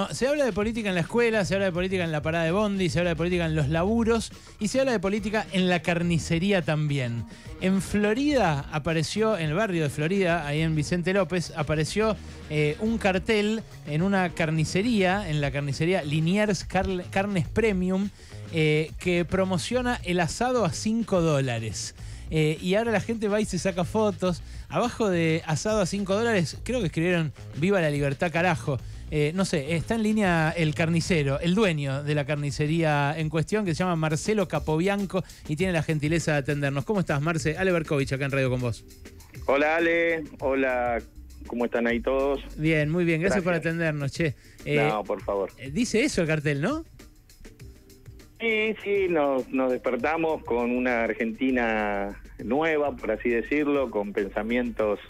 No, se habla de política en la escuela, se habla de política en la parada de Bondi, se habla de política en los laburos y se habla de política en la carnicería también. En Florida apareció, en el barrio de Florida, ahí en Vicente López, apareció eh, un cartel en una carnicería, en la carnicería Liniers Carnes Premium, eh, que promociona el asado a 5 dólares. Eh, y ahora la gente va y se saca fotos. Abajo de asado a 5 dólares, creo que escribieron Viva la libertad, carajo. Eh, no sé, está en línea el carnicero, el dueño de la carnicería en cuestión, que se llama Marcelo Capobianco y tiene la gentileza de atendernos. ¿Cómo estás, Marce? Ale Berkovich, acá en Radio con vos. Hola, Ale. Hola, ¿cómo están ahí todos? Bien, muy bien. Gracias, por atendernos, che. Eh, no, por favor. Eh, dice eso el cartel, ¿no? Sí, sí, nos, nos despertamos con una Argentina nueva, por así decirlo, con pensamientos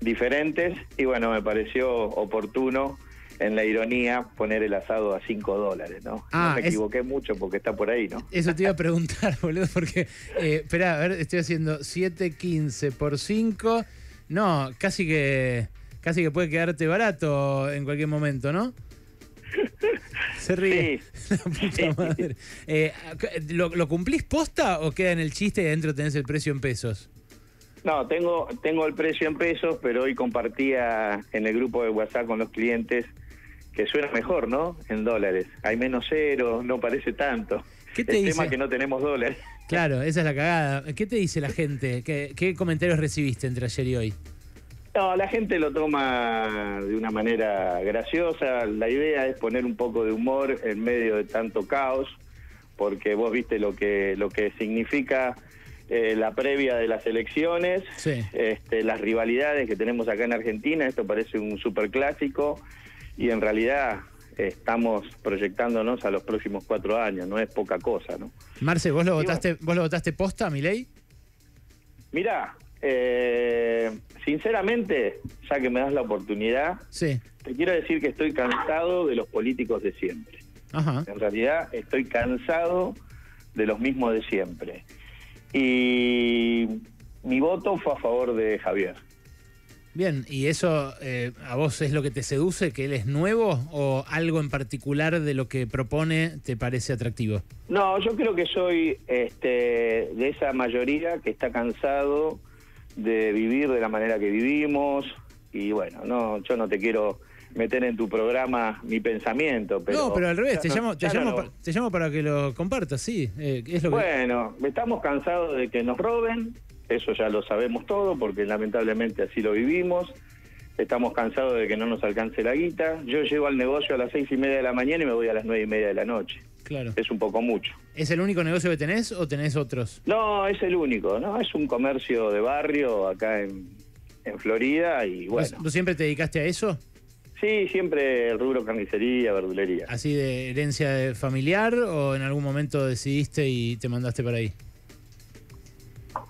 diferentes y bueno, me pareció oportuno en la ironía poner el asado a 5 dólares, ¿no? Ah, me equivoqué mucho porque está por ahí, ¿no? Eso te iba a preguntar, boludo, porque, eh, espera, a ver, estoy haciendo 7.15 por 5. No, casi que, casi que puede quedarte barato en cualquier momento, ¿no? Se ríe. Sí. La puta madre. Eh, ¿lo, ¿Lo cumplís posta o queda en el chiste y adentro tenés el precio en pesos? No, tengo, tengo el precio en pesos, pero hoy compartía en el grupo de WhatsApp con los clientes que suena mejor, ¿no? En dólares. Hay menos cero, no parece tanto. ¿Qué te el tema que no tenemos dólares. Claro, esa es la cagada. ¿Qué te dice la gente? ¿Qué, ¿Qué, comentarios recibiste entre ayer y hoy? No, la gente lo toma de una manera graciosa. La idea es poner un poco de humor en medio de tanto caos, porque vos viste lo que, lo que significa eh, la previa de las elecciones, este, las rivalidades que tenemos acá en Argentina. Esto parece un superclásico y en realidad estamos proyectándonos a los próximos cuatro años, no es poca cosa, ¿no? Marce, ¿vos lo votaste, vos lo votaste posta, mi ley? Mirá, eh, sinceramente, ya que me das la oportunidad, sí. te quiero decir que estoy cansado de los políticos de siempre. En realidad estoy cansado de los mismos de siempre. Y mi voto fue a favor de Javier. Bien, ¿y eso eh, a vos es lo que te seduce, que él es nuevo o algo en particular de lo que propone te parece atractivo? No, yo creo que soy este, de esa mayoría que está cansado de vivir de la manera que vivimos y bueno, no, yo no te quiero meter en tu programa mi pensamiento. Pero, no, pero al revés, te, llamo, te, llamo, para que lo compartas, sí. Eh, es lo bueno, estamos cansados de que nos roben, eso ya lo sabemos todo porque lamentablemente así lo vivimos. Estamos cansados de que no nos alcance la guita. Yo llego al negocio a las seis y media de la mañana y me voy a las nueve y media de la noche. Claro. Es un poco mucho. ¿Es el único negocio que tenés o tenés otros? No, es el único, ¿no? Es un comercio de barrio acá en, en Florida y bueno. ¿Tú siempre te dedicaste a eso? Sí, siempre el rubro carnicería, verdulería. ¿Así de herencia familiar o en algún momento decidiste y te mandaste para ahí?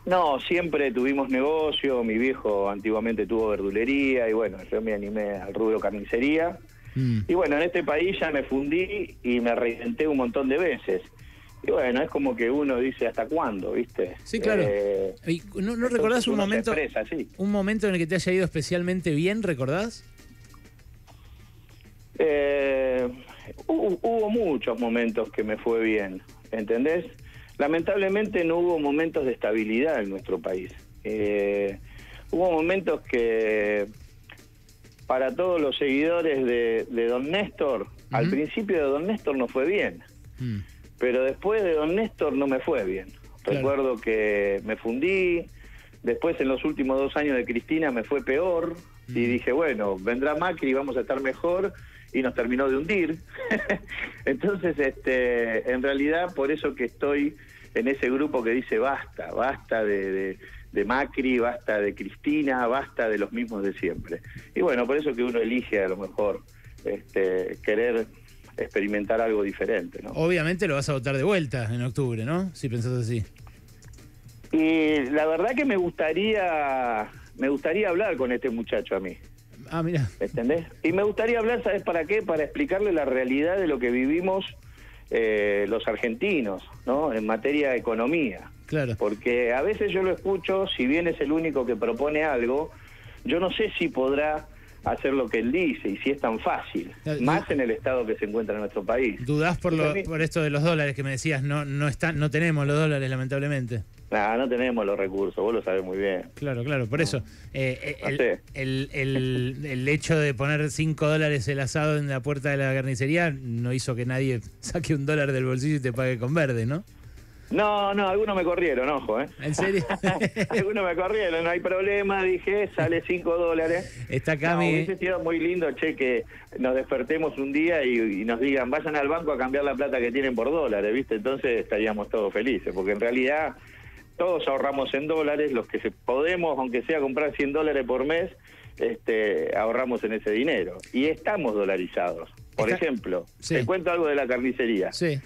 No, siempre tuvimos negocio, mi viejo antiguamente tuvo verdulería y bueno, yo me animé al rubro carnicería. Mm. Y bueno, en este país ya me fundí y me reinventé un montón de veces. Y bueno, es como que uno dice hasta cuándo, ¿viste? Sí, claro. Eh, ¿No, recordás un momento, un momento en el que te haya ido especialmente bien, recordás? Eh, hubo muchos momentos que me fue bien, ¿entendés? Lamentablemente no hubo momentos de estabilidad en nuestro país. Eh, hubo momentos que para todos los seguidores de, Don Néstor, al principio de Don Néstor no fue bien, mm. pero después de Don Néstor no me fue bien. Recuerdo que me fundí, después en los últimos dos años de Cristina me fue peor y mm. dije, bueno, vendrá Macri y vamos a estar mejor y nos terminó de hundir. Entonces, este, en realidad, por eso que estoy en ese grupo que dice basta, basta de, Macri, basta de Cristina, basta de los mismos de siempre. Y bueno, por eso que uno elige a lo mejor este, querer experimentar algo diferente. ¿no? Obviamente lo vas a votar de vuelta en octubre, ¿no? Si pensás así. Y la verdad que me gustaría, me gustaría hablar con este muchacho a mí. Ah, mira. ¿Entendés? Y me gustaría hablar, ¿sabes para qué? Para explicarle la realidad de lo que vivimos eh, los argentinos, ¿no? En materia de economía. Claro. Porque a veces yo lo escucho, si bien es el único que propone algo, yo no sé si podrá hacer lo que él dice y si es tan fácil, más en el estado que se encuentra nuestro país. ¿Dudás por, lo, por esto de los dólares que me decías? No, no, está, no tenemos los dólares, lamentablemente. No, no tenemos los recursos, vos lo sabés muy bien. Claro, claro, por eso. Eh, eh, el, el, el, hecho de poner 5 dólares el asado en la puerta de la carnicería no hizo que nadie saque un dólar del bolsillo y te pague con verde, ¿no? No, no, algunos me corrieron, ojo, ¿eh? ¿En serio? algunos me corrieron, no hay problema, dije, sale 5 dólares. Está acá no, Hubiese sido muy lindo, che, que nos despertemos un día y, nos digan, vayan al banco a cambiar la plata que tienen por dólares, ¿viste? Entonces estaríamos todos felices, porque en realidad todos ahorramos en dólares, los que se podemos, aunque sea comprar 100 dólares por mes, este, ahorramos en ese dinero. Y estamos dolarizados. Por ejemplo, te cuento algo de la carnicería. Sí.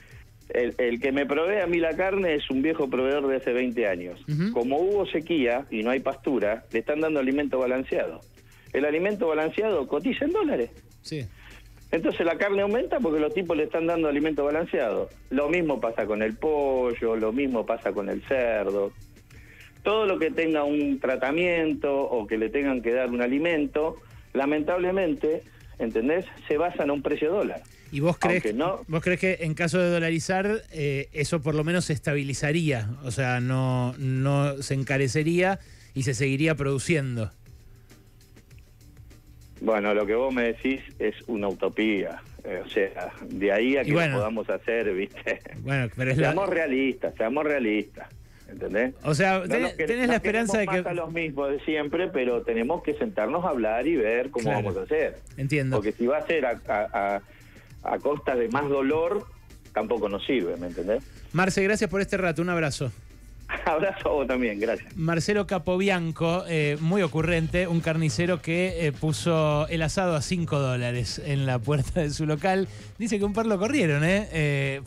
El, que me provee a mí la carne es un viejo proveedor de hace 20 años. Como hubo sequía y no hay pastura, le están dando alimento balanceado. El alimento balanceado cotiza en dólares. Sí. Entonces la carne aumenta porque los tipos le están dando alimento balanceado. Lo mismo pasa con el pollo, lo mismo pasa con el cerdo. Todo lo que tenga un tratamiento o que le tengan que dar un alimento, lamentablemente, ¿entendés? Se basa en un precio dólar. ¿Y vos crees, vos crees que en caso de dolarizar eh, eso por lo menos se estabilizaría? O sea, no, no se encarecería y se seguiría produciendo. Bueno, lo que vos me decís es una utopía. Eh, o sea, de ahí a que lo podamos hacer, ¿viste? Bueno, pero es seamos realistas, seamos realistas. ¿Entendés? O sea, tenés, la esperanza de que. Más a los mismos de siempre, pero tenemos que sentarnos a hablar y ver cómo vamos a hacer. Entiendo. Porque si va a ser a a costa de más dolor, tampoco nos sirve, ¿me entendés? Marce, gracias por este rato, un abrazo. Abrazo a vos también, gracias. Marcelo Capobianco, eh, muy ocurrente, un carnicero que eh, puso el asado a 5 dólares en la puerta de su local. Dice que un par lo corrieron, ¿eh? eh,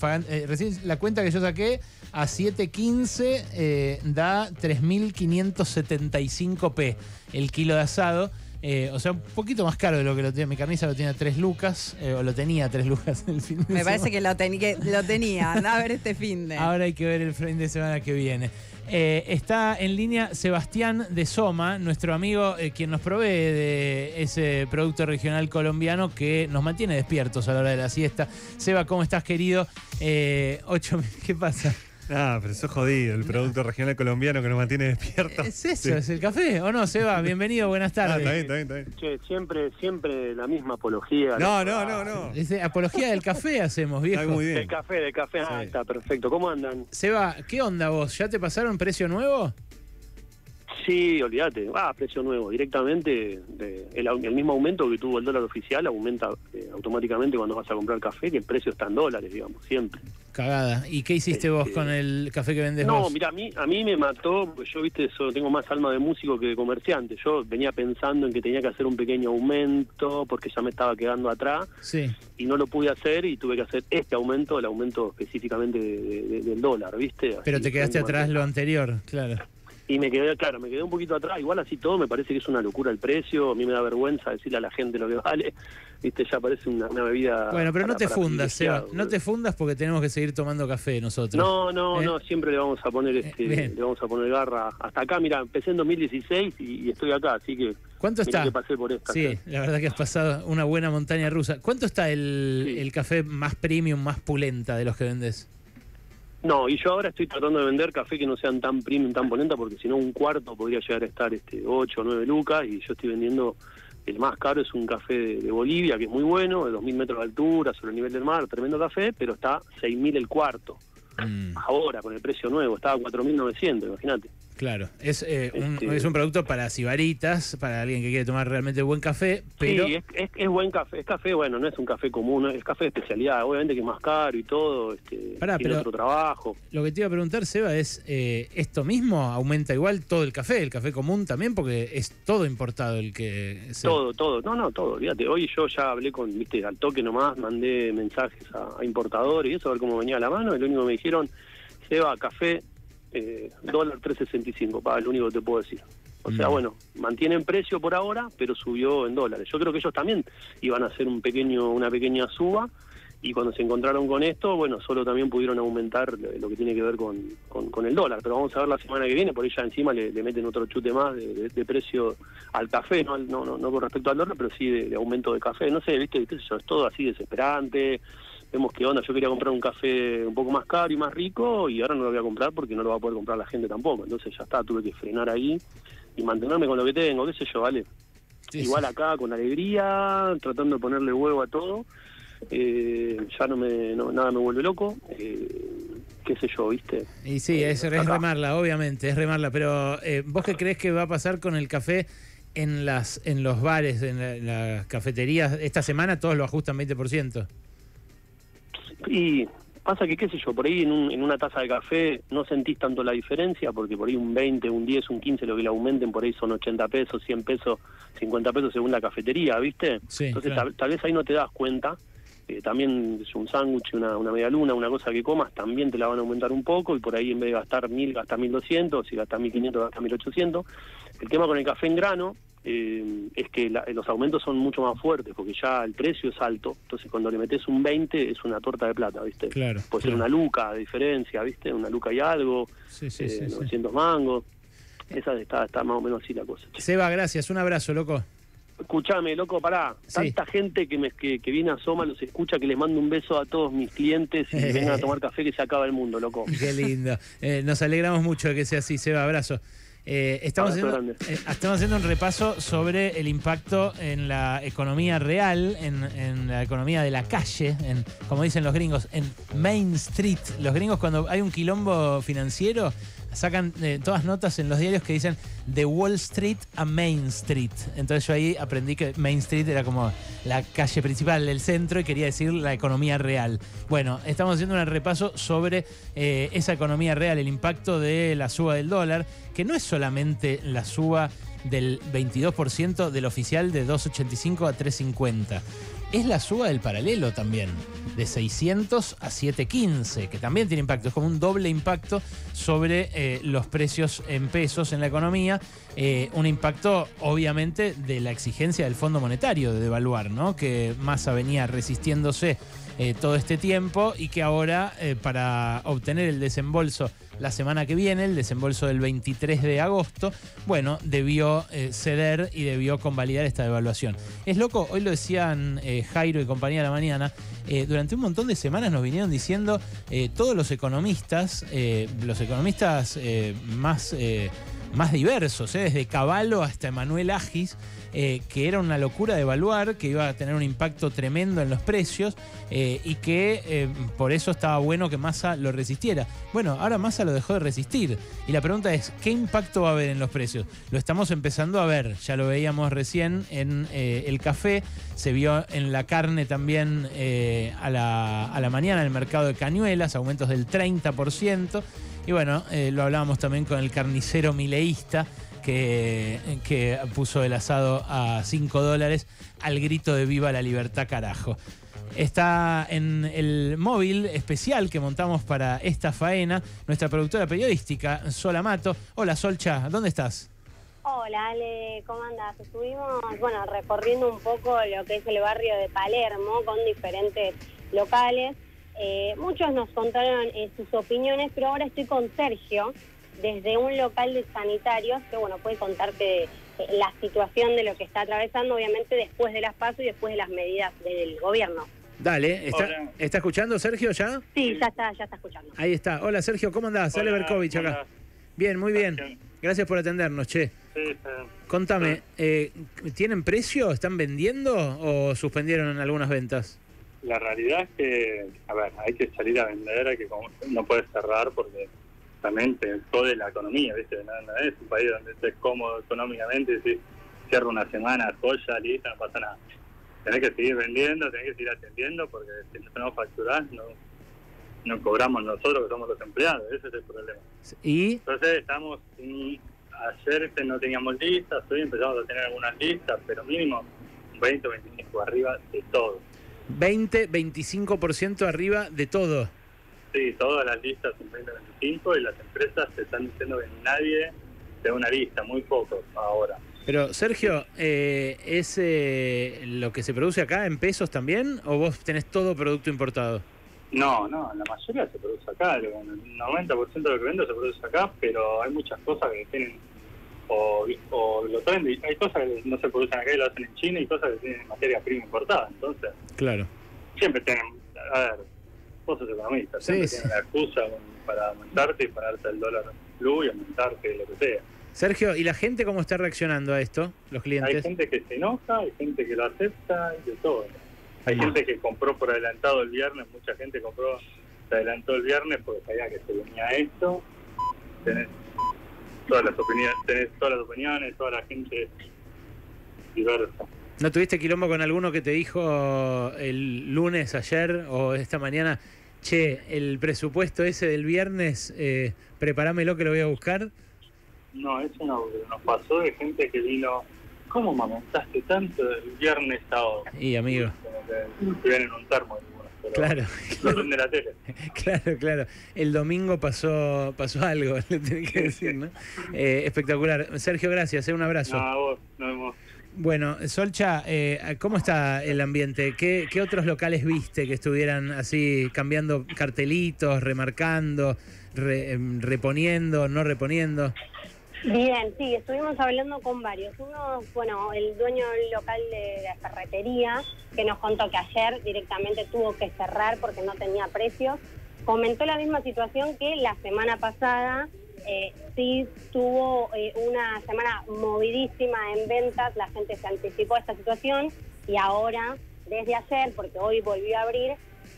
recién la cuenta que yo saqué a 7.15 da 3.575p el kilo de asado. Eh, o sea, un poquito más caro de lo que lo tenía. Mi carniza lo tenía 3 lucas, eh, o lo tenía 3 lucas el fin de Me parece que lo, lo tenía. Anda a ver este fin de. Ahora hay que ver el fin de semana que viene. Eh, está en línea Sebastián de Soma, nuestro amigo, quien nos provee de ese producto regional colombiano que nos mantiene despiertos a la hora de la siesta. Seba, ¿cómo estás, querido? ocho, ¿Qué pasa? Ah, pero eso es jodido, el producto regional colombiano que nos mantiene despiertos. Es eso, es el café, ¿o no, Seba? Bienvenido, buenas tardes. Ah, está bien, está bien, está bien. Che, siempre, siempre la misma apología. No, no, no, no. apología del café hacemos, viejo. Está muy bien. Del café, del café, ah, está perfecto. ¿Cómo andan? Seba, ¿qué onda vos? ¿Ya te pasaron precio nuevo? Sí, olvídate. Ah, precio nuevo. Directamente, el, mismo aumento que tuvo el dólar oficial aumenta eh, automáticamente cuando vas a comprar café, que el precio está en dólares, digamos, siempre. Cagada. ¿Y qué hiciste vos este, con el café que vendes no, vos? No, mira, a mí, a mí me mató, pues yo, viste, eso, tengo más alma de músico que de comerciante. Yo venía pensando en que tenía que hacer un pequeño aumento porque ya me estaba quedando atrás. Sí. Y no lo pude hacer y tuve que hacer este aumento, el aumento específicamente del dólar, ¿viste? Pero te quedaste atrás lo anterior, claro y me quedé, claro, me quedé un poquito atrás. Igual así todo me parece que es una locura el precio. A mí me da vergüenza decirle a la gente lo que vale. Viste, ya parece una, bebida. Bueno, pero no te fundas, Seba. No te fundas porque tenemos que seguir tomando café nosotros. No, no, ¿Eh? no. Siempre le vamos a poner eh, este, le vamos a poner garra. Hasta acá, mira, empecé en 2016 y, estoy acá, así que. ¿Cuánto está? Que pasé por esta, sí, la verdad que has pasado una buena montaña rusa. ¿Cuánto está el, el café más premium, más pulenta de los que vendes? No, y yo ahora estoy tratando de vender café que no sean tan premium, tan polenta, porque si no un cuarto podría llegar a estar este 8 o 9 lucas, y yo estoy vendiendo, el más caro es un café de, Bolivia, que es muy bueno, de 2.000 metros de altura, sobre el nivel del mar, tremendo café, pero está 6.000 el cuarto. Mm. Ahora, con el precio nuevo, estaba 4.900, imagínate. Claro, es, eh, un, este es un producto para sibaritas, para alguien que quiere tomar realmente buen café, pero... Sí, es, buen café, es café, bueno, no es un café común, es café de especialidad, obviamente que es más caro y todo, este, tiene otro trabajo. Lo que te iba a preguntar, Seba, es, eh, ¿esto mismo aumenta igual todo el café, el café común también? Porque es todo importado el que... Todo, todo, no, no, todo, fíjate, hoy yo ya hablé con, viste, al toque nomás, mandé mensajes a, a importadores y eso, a ver cómo venía a la mano, y lo único que me dijeron, Seba, café eh, dólar 365, para lo único que te puedo decir. O sea, mm. bueno, mantienen precio por ahora, pero subió en dólares. Yo creo que ellos también iban a hacer un pequeño, una pequeña suba y cuando se encontraron con esto, bueno, solo también pudieron aumentar lo que tiene que ver con, con, con el dólar. Pero vamos a ver la semana que viene, por ahí ya encima le, le meten otro chute más de, de- de precio al café, no, al- no, no, no con respecto al dólar, pero sí de, de aumento de café. No sé, viste, qué yo, es todo así desesperante. Vemos qué onda, yo quería comprar un café un poco más caro y más rico y ahora no lo voy a comprar porque no lo va a poder comprar la gente tampoco. Entonces ya está, tuve que frenar ahí y mantenerme con lo que tengo, qué sé yo, ¿vale? Sí, igual sí. acá con alegría, tratando de ponerle huevo a todo. Eh, ya no me no, nada me vuelve loco. Eh, qué sé yo, ¿viste? Y sí, es, es remarla, obviamente, es remarla. Pero eh, ¿vos qué crees que va a pasar con el café en las en los bares, en la- en las cafeterías? Esta semana todos lo ajustan 20%. Y pasa que, qué sé yo, por ahí en, un- en una taza de café no sentís tanto la diferencia, porque por ahí un 20, un 10, un 15, lo que le aumenten, por ahí son 80 pesos, 100 pesos, 50 pesos según la cafetería, ¿viste? Sí, Entonces claro. tal, tal vez ahí no te das cuenta. Eh, también es un sándwich, una, una media luna, una cosa que comas, también te la van a aumentar un poco y por ahí en vez de gastar 1000, gastas 1200, si gastas 1500, gastas 1800. El tema con el café en grano eh, es que la- los aumentos son mucho más fuertes porque ya el precio es alto, entonces cuando le metes un 20 es una torta de plata, ¿viste? Claro. Puede ser una luca de diferencia, ¿viste? Una luca y algo, Sí, sí, eh, sí, sí. 900 mangos. Esa está, está más o menos así la cosa. Seba, gracias. Un abrazo, loco. Escuchame, loco, pará. Sí. Tanta gente que, me, que, que viene a Soma, los escucha, que les mando un beso a todos mis clientes y vengan a tomar café que se acaba el mundo, loco. Qué lindo. Eh, nos alegramos mucho de que sea así, Seba. Abrazo. Eh, estamos, haciendo, eh, estamos haciendo un repaso sobre el impacto en la economía real, en, en la economía de la calle, en, como dicen los gringos, en Main Street. Los gringos cuando hay un quilombo financiero sacan eh, todas notas en los diarios que dicen de Wall Street a Main Street. Entonces yo ahí aprendí que Main Street era como la calle principal del centro y quería decir la economía real. Bueno, estamos haciendo un repaso sobre eh, esa economía real, el impacto de la suba del dólar, que no es solamente la suba del 22% del oficial de 2.85 a 3.50. Es la suba del paralelo también, de 600 a 715, que también tiene impacto. Es como un doble impacto sobre eh, los precios en pesos en la economía. Eh, un impacto, obviamente, de la exigencia del Fondo Monetario de devaluar, ¿no? Que Massa venía resistiéndose eh, todo este tiempo y que ahora, eh, para obtener el desembolso la semana que viene, el desembolso del 23 de agosto, bueno, debió eh, ceder y debió convalidar esta devaluación. Es loco, hoy lo decían Jairo y compañía de la mañana, durante un montón de semanas nos vinieron diciendo todos los economistas, los economistas más, más diversos, eh, desde Caballo hasta Emanuel Agis, eh, que era una locura de evaluar, que iba a tener un impacto tremendo en los precios eh, y que por eso estaba bueno que Massa lo resistiera. Bueno, ahora Massa lo dejó de resistir y la pregunta es, ¿qué impacto va a haber en los precios? Lo estamos empezando a ver, ya lo veíamos recién en el café, se vio en la carne también a la mañana en el mercado de cañuelas, aumentos del 30%. Y bueno, eh, lo hablábamos también con el carnicero mileísta que, que puso el asado a 5 dólares al grito de viva la libertad carajo. Está en el móvil especial que montamos para esta faena nuestra productora periodística, Sola Mato. Hola Solcha, ¿dónde estás? Hola Ale, ¿cómo andas? Estuvimos, bueno, recorriendo un poco lo que es el barrio de Palermo con diferentes locales. Eh, muchos nos contaron eh, sus opiniones, pero ahora estoy con Sergio desde un local de sanitarios que, bueno, puede contarte eh, la situación de lo que está atravesando, obviamente después de las pasos y después de las medidas del gobierno. Dale, ¿está. ¿está escuchando Sergio ya? Sí, ya está, ya está escuchando. Ahí está. Hola Sergio, ¿cómo andás? Sale Hola, Berkovich acá. hola. Bien, muy bien. Gracias por atendernos, che. Sí, sí. Contame, eh, ¿tienen precio? ¿Están vendiendo o suspendieron algunas ventas? La realidad es que, a ver, hay que salir a vender, hay que no puedes cerrar porque también te jode la economía, ¿viste? No, no es un país donde estés cómodo económicamente, si cierro una semana, joya, listo, no pasa nada. Tenés que seguir vendiendo, tenés que seguir atendiendo porque si no facturás, no, no cobramos nosotros que somos los empleados, ese es el problema. Y Entonces estamos, ayer este, no teníamos listas, hoy empezamos a tener algunas listas, pero mínimo 20 o 25 arriba de todo. 20, 25% arriba de todo. Sí, todas las listas son 20 o 25 y las empresas te están diciendo que nadie da una lista, muy pocos ahora. Pero, Sergio, eh, ¿es eh, lo que se produce acá en pesos también? ¿O vos tenés todo producto importado? No, no, la mayoría se produce acá, el 90% de lo que vendo se produce acá, pero hay muchas cosas que tienen, o, o lo traen, de- hay cosas que no se producen acá y lo hacen en China y cosas que tienen materia prima importada, entonces Claro. siempre tienen, a ver, vos sos economista, siempre Sí, tienen la excusa para aumentarte y pararte el dólar blue y aumentarte lo que sea. Sergio, ¿y la gente cómo está reaccionando a esto? Los Hay clientes. gente que se enoja, hay gente que lo acepta y de todo. Hay gente que compró por adelantado el viernes, mucha gente compró, se adelantó el viernes porque sabía que se venía esto. Tenés todas las opiniones, tenés todas las opiniones, toda la gente diversa. ¿No tuviste quilombo con alguno que te dijo el lunes, ayer o esta mañana, che, el presupuesto ese del viernes, eh, preparámelo que lo voy a buscar? No, eso no, nos pasó de gente que vino, ¿cómo me aumentaste tanto del viernes a hoy? Y amigo, que en un termo pero claro, no prende la tele. claro, claro. El domingo pasó pasó algo, le tenés que decir, ¿no? Eh, espectacular. Sergio, gracias, eh, un abrazo. No, vos, nos vemos. Bueno, Solcha, eh, ¿cómo está el ambiente? ¿Qué, qué otros locales viste que estuvieran así cambiando cartelitos, remarcando, re- em, reponiendo, no reponiendo? Bien, sí, estuvimos hablando con varios. Uno, bueno, el dueño local de la ferretería, que nos contó que ayer directamente tuvo que cerrar porque no tenía precios. Comentó la misma situación que la semana pasada. eh, sí tuvo eh, una semana movidísima en ventas, la gente se anticipó a esta situación y ahora, desde ayer, porque hoy volvió a abrir,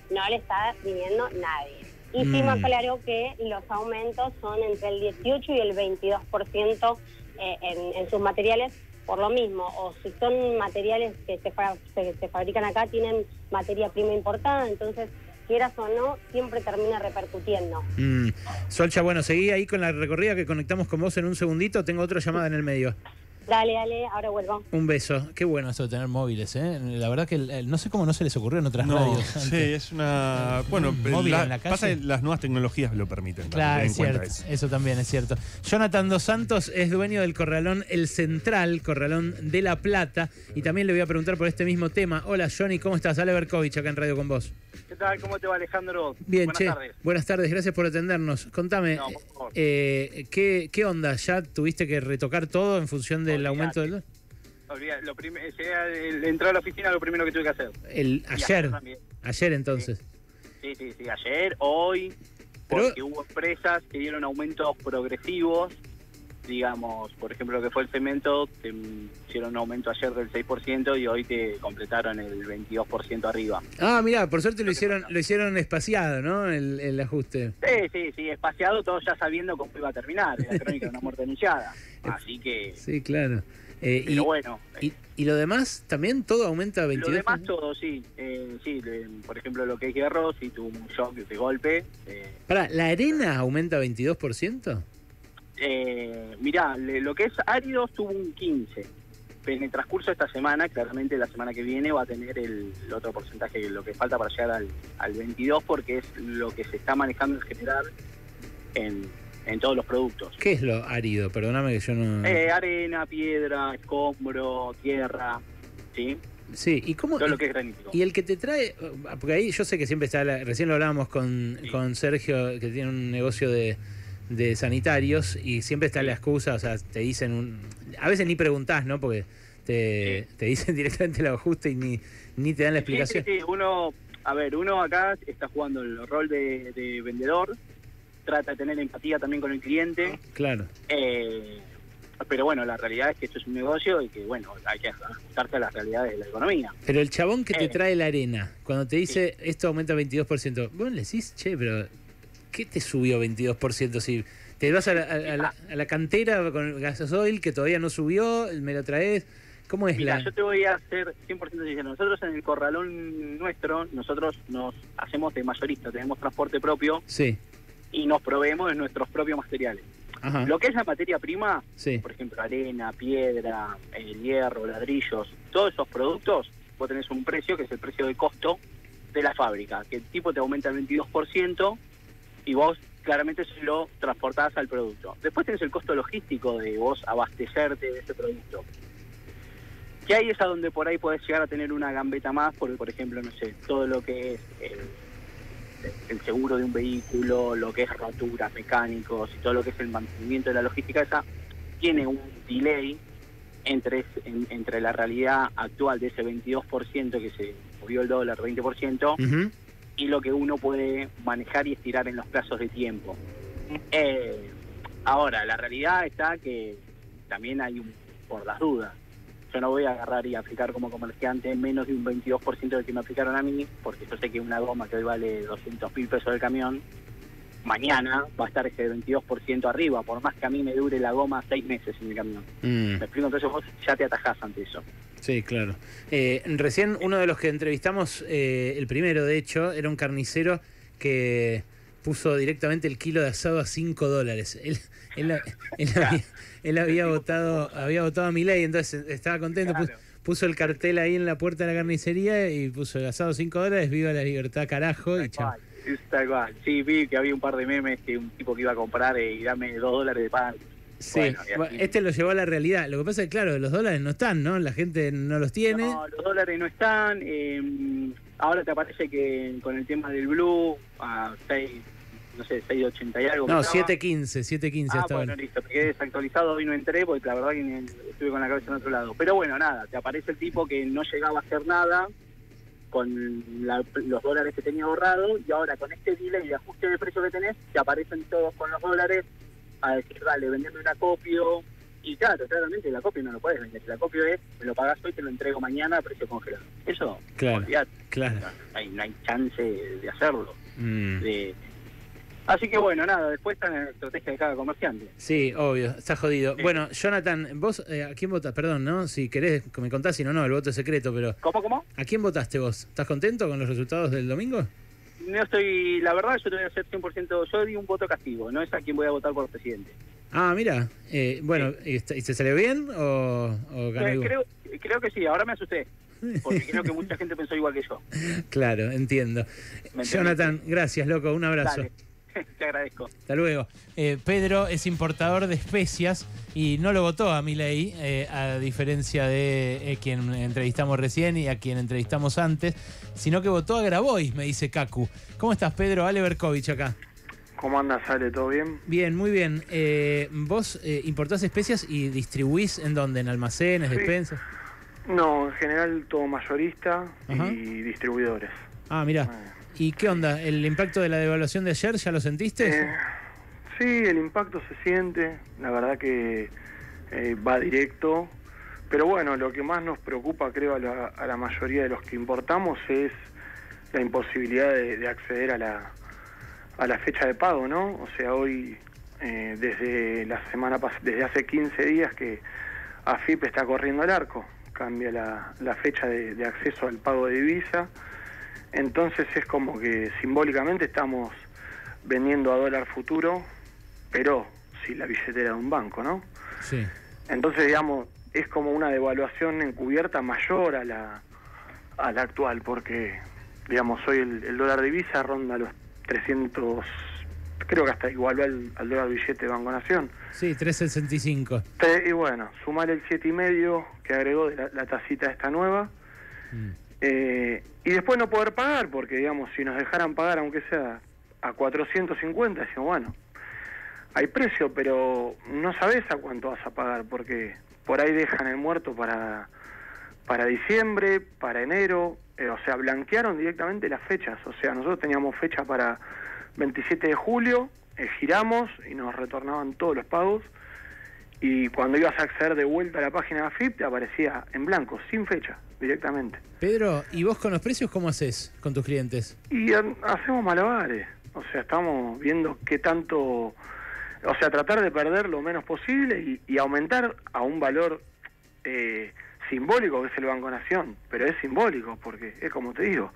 no le está viniendo nadie. Y sí Mm. me aclaró que los aumentos son entre el 18 y el 22% eh, en, en sus materiales por lo mismo. O si son materiales que se, fa- se- se fabrican acá, tienen materia prima importada, entonces quieras o no, siempre termina repercutiendo. Mm. Solcha, bueno, seguí ahí con la recorrida que conectamos con vos en un segundito. Tengo otra llamada en el medio. Dale, dale, ahora vuelvo. Un beso. Qué bueno eso de tener móviles, ¿eh? La verdad que el- el- no sé cómo no se les ocurrió en otras No, radios. sí, es una. Bueno, móvil la- en la calle. pasa que las nuevas tecnologías lo permiten. también, Claro, es en cuenta cierto. eso. Eso también es cierto. Jonathan Dos Santos es dueño del corralón El Central, corralón de La Plata. Y también le voy a preguntar por este mismo tema. Hola, Johnny, ¿cómo estás? Ale Berkovich, acá en Radio con vos. ¿Qué tal? ¿Cómo te va Alejandro? Bien, Buenas che. tardes. Buenas tardes, gracias por atendernos. Contame, No, por favor. eh, ¿qué, ¿qué onda? ¿Ya tuviste que retocar todo en función del aumento del... Lo prim- llegué a- el- entrar a la oficina lo primero que tuve que hacer. El, ayer, también. ayer entonces. Sí, sí, sí, ayer, hoy, Pero- porque hubo empresas que dieron aumentos progresivos. Digamos, por ejemplo, lo que fue el cemento, te hicieron un aumento ayer del 6% y hoy te completaron el 22% arriba. Ah, mira, por suerte lo hicieron, lo hicieron espaciado, ¿no? El, el ajuste. Sí, sí, sí, espaciado, todo ya sabiendo cómo iba a terminar, la crónica de una muerte anunciada. Así que, Sí, claro. Eh, y, pero bueno, y, y lo demás también todo aumenta 22. Lo demás todo, sí. Eh, sí, le- por ejemplo, lo que es hierro, sí tuvo un shock de golpe. Eh, Pará, ¿la arena aumenta 22%? Eh, mirá, le- lo que es árido tuvo un 15. Pero en el transcurso de esta semana, claramente la semana que viene va a tener el, el otro porcentaje, lo que falta para llegar al, al 22, porque es lo que se está manejando en general en, en todos los productos. ¿Qué es lo árido? Perdóname que yo no... Eh, arena, piedra, escombro, tierra, ¿sí? sí, ¿y cómo...? Todo lo que es granítico. Y el que te trae, porque ahí yo sé que siempre está, la- recién lo hablábamos con, Sí. con Sergio, que tiene un negocio de, de sanitarios, y siempre está la excusa, o sea, te dicen, un, a veces ni preguntás, ¿no? Porque te, te dicen directamente el ajuste y ni, ni te dan la Sí, explicación. sí, sí, uno, a ver, uno acá está jugando el rol de, de vendedor, trata de tener empatía también con el cliente, Claro. eh, pero bueno, la realidad es que esto es un negocio y que, bueno, hay que ajustarse a las realidades de la economía. Pero el chabón que te Eh. trae la arena, cuando te dice esto aumenta 22%, vos le decís, che, pero ¿qué te subió 22% si te vas a la, a- a la- a la cantera con gasoil que todavía no subió, me lo traes? ¿Cómo es Mira, la...? yo te voy a ser 100% sincero. Nosotros en el corralón nuestro, nosotros nos hacemos de mayorista, tenemos transporte propio Sí, y nos proveemos de nuestros propios materiales. ajá, Lo que es la materia prima, sí, por ejemplo, arena, piedra, eh, hierro, ladrillos, todos esos productos, vos tenés un precio que es el precio de costo de la fábrica, que el tipo te aumenta el 22% y vos claramente si lo transportás al producto. Después tenés el costo logístico de vos abastecerte de ese producto. Que ahí es donde por ahí podés llegar a tener una gambeta más, porque por ejemplo, no sé, todo lo que es el, seguro de un vehículo, lo que es roturas mecánicos y todo lo que es el mantenimiento de la logística esa, tiene un delay entre, entre la realidad actual de ese 22% que se movió el dólar, 20%, Ujú. Y lo que uno puede manejar y estirar en los plazos de tiempo. Eh, ahora, la realidad está que también hay un por las dudas. Yo no voy a agarrar y aplicar como comerciante menos de un 22% del que me aplicaron a mí, porque yo sé que una goma que hoy vale 200 mil pesos del camión, mañana va a estar ese 22% arriba, por más que a mí me dure la goma seis meses en el camión. Mm. Me explico, entonces vos ya te atajás ante eso. Sí, claro. Eh, recién uno de los que entrevistamos, eh, el primero de hecho, era un carnicero que puso directamente el kilo de asado a 5 dólares. Él, él, él había, él había votado había votado a mi ley, entonces estaba contento. Puso, puso el cartel ahí en la puerta de la carnicería y puso el asado 5 dólares, viva la libertad, carajo. Y chao. tal cual. Sí, vi que había un par de memes que un tipo que iba a comprar eh, y dame dos dólares de pan. Sí, Bueno, y este lo llevó a la realidad. Lo que pasa es que, claro, los dólares no están, ¿no? La gente no los tiene. No, los dólares no están. eh, ahora te aparece que con el tema del blue, a 6, no sé, 6.80 y algo. No, que estaba. 7.15, 7.15 Ah, hasta bueno, ahora. listo, me quedé desactualizado, hoy no entré porque la verdad que estuve con la cabeza en otro lado. Pero bueno, nada, te aparece el tipo que no llegaba a hacer nada con la- los dólares que tenía ahorrado y ahora con este delay de ajuste de precio que tenés, te aparecen todos con los dólares a decir, dale, vendeme una copio. Y claro, claramente la copia no lo puedes vender. La copia es, me lo pagas hoy, te lo entrego mañana a precio congelado. Eso, Claro. olvidate, Claro. no hay, no hay chance de hacerlo. Mm. De... Así que bueno, nada, después está en la estrategia de cada comerciante. Sí, obvio, está jodido. Sí. Bueno, Jonathan, vos, eh, ¿a quién votas? Perdón, ¿no? Si querés, me contás, si no, no, el voto es secreto, pero ¿Cómo, cómo? ¿a quién votaste vos? ¿Estás contento con los resultados del domingo? No estoy, la verdad, yo te voy a hacer 100%, yo di un voto castigo, no es a quien voy a votar por presidente. Ah, mira, eh, bueno, ¿y, se salió bien o, o ganó Eh, igual? creo, creo que sí, ahora me asusté, porque creo que mucha gente pensó igual que yo. Claro, entiendo. Jonathan, gracias, loco, un abrazo. Dale, te agradezco. Hasta luego. Eh, Pedro es importador de especias y no lo votó a Milei, eh, a diferencia de eh, quien entrevistamos recién y a quien entrevistamos antes, sino que votó a Grabois, me dice Kaku. ¿Cómo estás, Pedro? Ale Berkovich acá. ¿Cómo andas, Ale? ¿Todo bien? Bien, muy bien. Eh, ¿Vos eh, importás especias y distribuís en dónde? ¿En almacenes, Sí. despensas? No, en general todo mayorista Ajá. y distribuidores. Ah, mira. ¿Y qué onda? ¿El impacto de la devaluación de ayer ya lo sentiste? Eh, sí, el impacto se siente, la verdad que eh, va directo, pero bueno, lo que más nos preocupa creo a la, a la mayoría de los que importamos es la imposibilidad de, de acceder a la, a la fecha de pago, ¿no? O sea, hoy, eh, desde la semana desde hace 15 días que AFIP está corriendo al arco, cambia la, la fecha de, de acceso al pago de divisa, entonces es como que simbólicamente estamos vendiendo a dólar futuro, pero sin la billetera de un banco, ¿no? Sí. Entonces, digamos, es como una devaluación encubierta mayor a la, a la actual, porque, digamos, hoy el, el dólar divisa ronda los 300, creo que hasta igualó al, al dólar billete de Banco Nación. Sí, 365. Te- Y bueno, sumar el siete y medio que agregó de la, la tacita esta nueva, Mm. Eh, y después no poder pagar, porque digamos, si nos dejaran pagar, aunque sea a 450, decimos, bueno, hay precio, pero no sabes a cuánto vas a pagar, porque por ahí dejan el muerto para, para diciembre, para enero, eh, o sea, blanquearon directamente las fechas, o sea, nosotros teníamos fecha para 27 de julio, eh, giramos y nos retornaban todos los pagos, y cuando ibas a acceder de vuelta a la página de AFIP te aparecía en blanco, sin fecha, directamente. Pedro, ¿y vos con los precios cómo haces con tus clientes? Y ha- hacemos malabares, o sea, estamos viendo qué tanto, o sea, tratar de perder lo menos posible y, y aumentar a un valor eh, simbólico que es el Banco Nación, pero es simbólico porque es como te digo,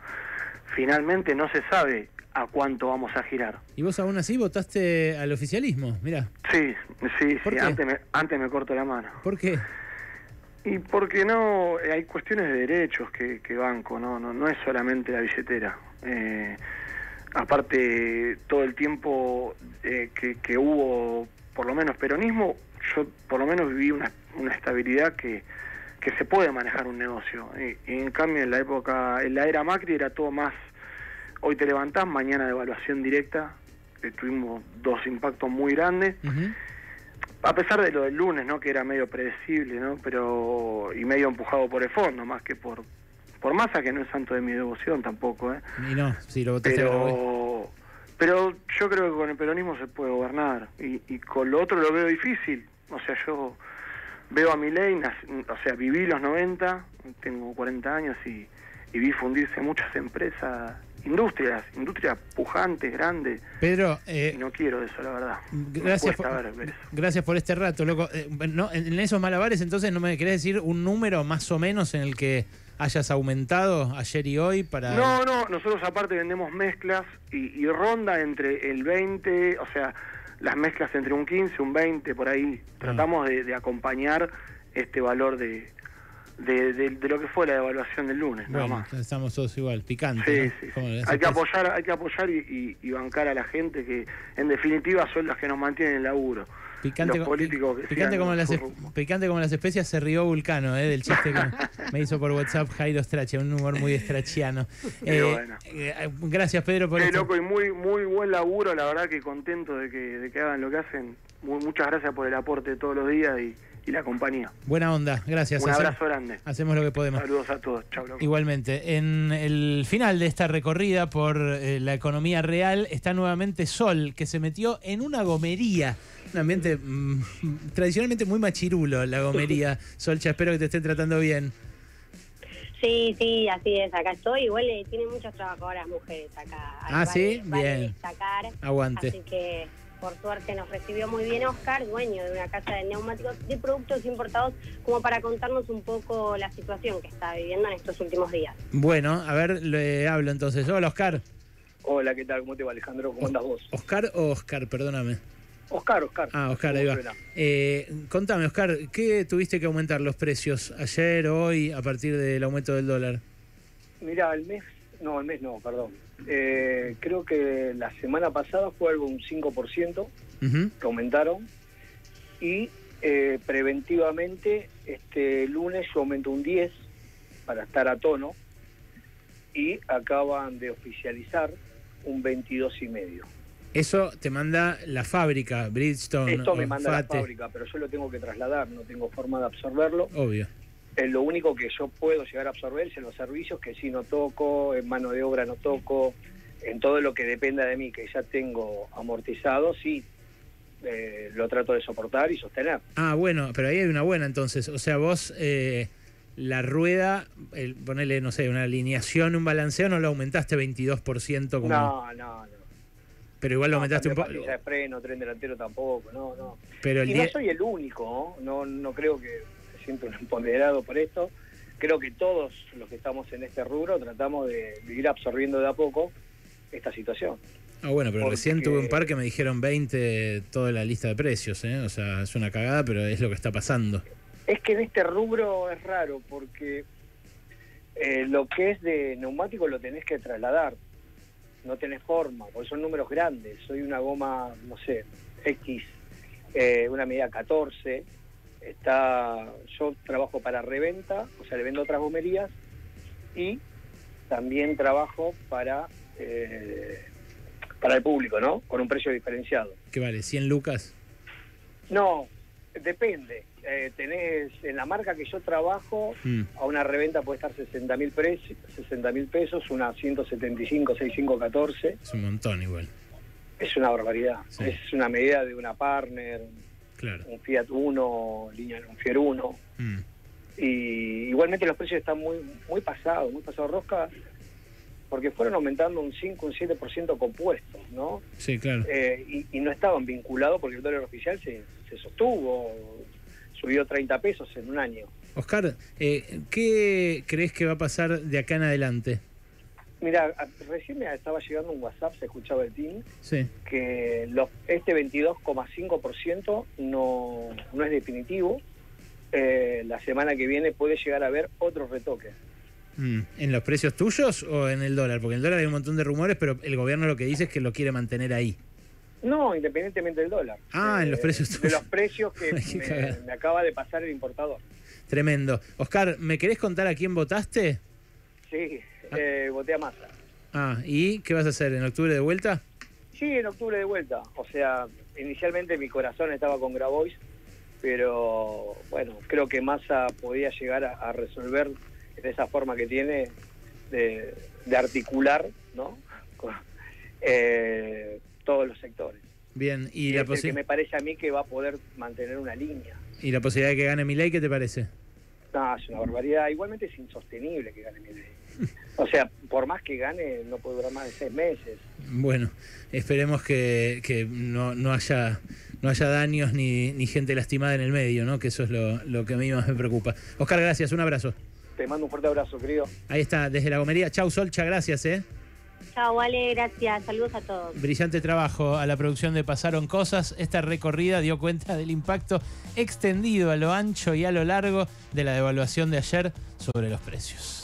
finalmente no se sabe a cuánto vamos a girar. Y vos aún así votaste al oficialismo, mira. Sí, sí, ¿Por sí, antes me, antes me corto la mano. ¿Por qué? Y porque no, eh, hay cuestiones de derechos que, que banco, no, no, no es solamente la billetera. Eh, aparte todo el tiempo eh, que, que hubo por lo menos peronismo, yo por lo menos viví una, una estabilidad que, que se puede manejar un negocio. Y, y en cambio en la época, en la era Macri era todo más, hoy te levantás, mañana de evaluación directa, que tuvimos dos impactos muy grandes. A pesar de lo del lunes, ¿no? Que era medio predecible, ¿no? Pero y medio empujado por el fondo, más que por por masa que no es santo de mi devoción tampoco, ¿eh? Y no, si lo votaste. Pero pero yo creo que con el peronismo se puede gobernar y, y con lo otro lo veo difícil. O sea, yo veo a mi ley, o sea, viví los 90, tengo 40 años y, y vi fundirse muchas empresas, industrias, industrias pujantes, grandes. Pedro, Y eh, no quiero eso, la verdad. Gracias por, ver- ver eso. gracias por este rato, loco. Eh, no, en esos malabares, entonces, ¿no me querés decir un número más o menos en el que hayas aumentado ayer y hoy para... No, no, nosotros aparte vendemos mezclas y, y ronda entre el 20, o sea, las mezclas entre un 15, un 20, por ahí. Tratamos de, de acompañar este valor de, de, de- de lo que fue la devaluación del lunes, nada Bueno, más. estamos todos igual, picante. Sí, ¿no? sí, Como sí. las Hay que apoyar, hay que apoyar y, y- y bancar a la gente que en definitiva son las que nos mantienen el laburo. Picante, los co- políticos que picante, sigan como las, picante como especias se rió Vulcano, ¿eh? del chiste que me hizo por WhatsApp Jairo Strache, un humor muy estrachiano. Eh, bueno. eh, gracias Pedro por Qué esto. loco y muy muy buen laburo, la verdad que contento de que, de que hagan lo que hacen. Mu- muchas gracias por el aporte todos los días y, y la compañía. Buena onda, gracias. Un abrazo grande. Hacemos lo que podemos. Saludos a todos. Chau, loco. Igualmente, en el final de esta recorrida por eh, la economía real está nuevamente Sol, que se metió en una gomería. Un ambiente mm, tradicionalmente muy machirulo, la gomería. Solcha, espero que te estén tratando bien. Sí, sí, así es, acá estoy. Igual eh, tiene muchas trabajadoras mujeres acá. Ah, Vale- ¿sí? vale Bien. destacar. Aguante. Así que, por suerte, nos recibió muy bien Oscar, dueño de una casa de neumáticos de productos importados, como para contarnos un poco la situación que está viviendo en estos últimos días. Bueno, a ver, le hablo entonces. Hola, Oscar. Hola, ¿qué tal? ¿Cómo te va, Alejandro? ¿Cómo andas vos? ¿Oscar o Oscar? Perdóname. Oscar, Oscar. Ah, Oscar, ahí va. Eh, contame, Oscar, ¿qué tuviste que aumentar los precios ayer, hoy, a partir del aumento del dólar? Mira, el mes, no, el mes no, perdón. Eh, creo que la semana pasada fue algo un 5% Ujú. que aumentaron y eh, preventivamente este lunes yo aumento un 10 para estar a tono y acaban de oficializar un 22 y medio. Eso te manda la fábrica, Bridgestone. Esto me manda la Fate. fábrica, pero yo lo tengo que trasladar, no tengo forma de absorberlo. Obvio. Eh, lo único que yo puedo llegar a absorber es en los servicios que sí no toco, en mano de obra no toco, en todo lo que dependa de mí, que ya tengo amortizado, sí eh, lo trato de soportar y sostener. Ah, bueno, pero ahí hay una buena entonces. O sea, vos eh, la rueda, el, ponele, no sé, una alineación, un balanceo, no lo aumentaste 22% como... No, no, no. Pero igual lo No, aumentaste un poco. de freno, tren delantero tampoco, no, no. Pero el y no 10 soy el único, ¿no? no no creo que siento un empoderado por esto. Creo que todos los que estamos en este rubro tratamos de, de ir absorbiendo de a poco esta situación. Ah, bueno, pero porque- recién tuve un par que me dijeron 20 toda la lista de precios, ¿eh? O sea, es una cagada, pero es lo que está pasando. Es que en este rubro es raro porque eh, lo que es de neumático lo tenés que trasladar. No tenés forma, porque son números grandes. Soy una goma, no sé, X, eh, una medida 14. Está, yo trabajo para reventa, o sea, le vendo otras gomerías y también trabajo para eh, para el público, ¿no? Con un precio diferenciado. ¿Qué vale? ¿100 lucas? No, depende. Eh, tenés en la marca que yo trabajo, Mm. a una reventa puede estar 60 mil 60 mil pesos, una 175, 65, 14. Es un montón igual. Es una barbaridad. Sí. Es una medida de una partner, Claro. un Fiat Uno, línea un Fiat Uno. Mm. Y igualmente los precios están muy muy pasados, muy pasados rosca, porque fueron aumentando un 5, un 7% compuestos, ¿no? Sí, claro. Eh, y, y no estaban vinculados porque el dólar oficial se, se sostuvo, subió 30 pesos en un año. Oscar, eh, ¿qué crees que va a pasar de acá en adelante? Mira, recién me estaba llegando un WhatsApp, se escuchaba el team, Sí. que los, este 22,5% no, no es definitivo. Eh, la semana que viene puede llegar a haber otro retoque. Mm, ¿En los precios tuyos o en el dólar? Porque en el dólar hay un montón de rumores, pero el gobierno lo que dice es que lo quiere mantener ahí. No, independientemente del dólar. Ah, en los precios De tuyos. los precios que me, me acaba de pasar el importador. Tremendo. Oscar, ¿me querés contar a quién votaste? Sí, eh, voté a masa. Ah, ¿y qué vas a hacer? ¿En octubre de vuelta? Sí, en octubre de vuelta. O sea, inicialmente mi corazón estaba con Grabois, pero bueno, creo que Massa podía llegar a, a resolver de esa forma que tiene de, de articular, ¿no? Eh, todos los sectores. Bien, ¿y Y la, el que me parece a mí que va a poder mantener una línea. ¿y la posibilidad de que gane Milei qué te parece? No, es una barbaridad. Igualmente es insostenible que gane Milei. O sea, por más que gane, no puede durar más de seis meses. Bueno, esperemos que, que no, no haya no haya daños ni, ni gente lastimada en el medio, ¿no? Que eso es lo, lo que a mí más me preocupa. Oscar, gracias, un abrazo. Te mando un fuerte abrazo, querido. Ahí está, desde la gomería. Chau, Solcha, gracias, ¿eh? Chao, vale, gracias. Saludos a todos. Brillante trabajo a la producción de Pasaron Cosas. Esta recorrida dio cuenta del impacto extendido a lo ancho y a lo largo de la devaluación de ayer sobre los precios.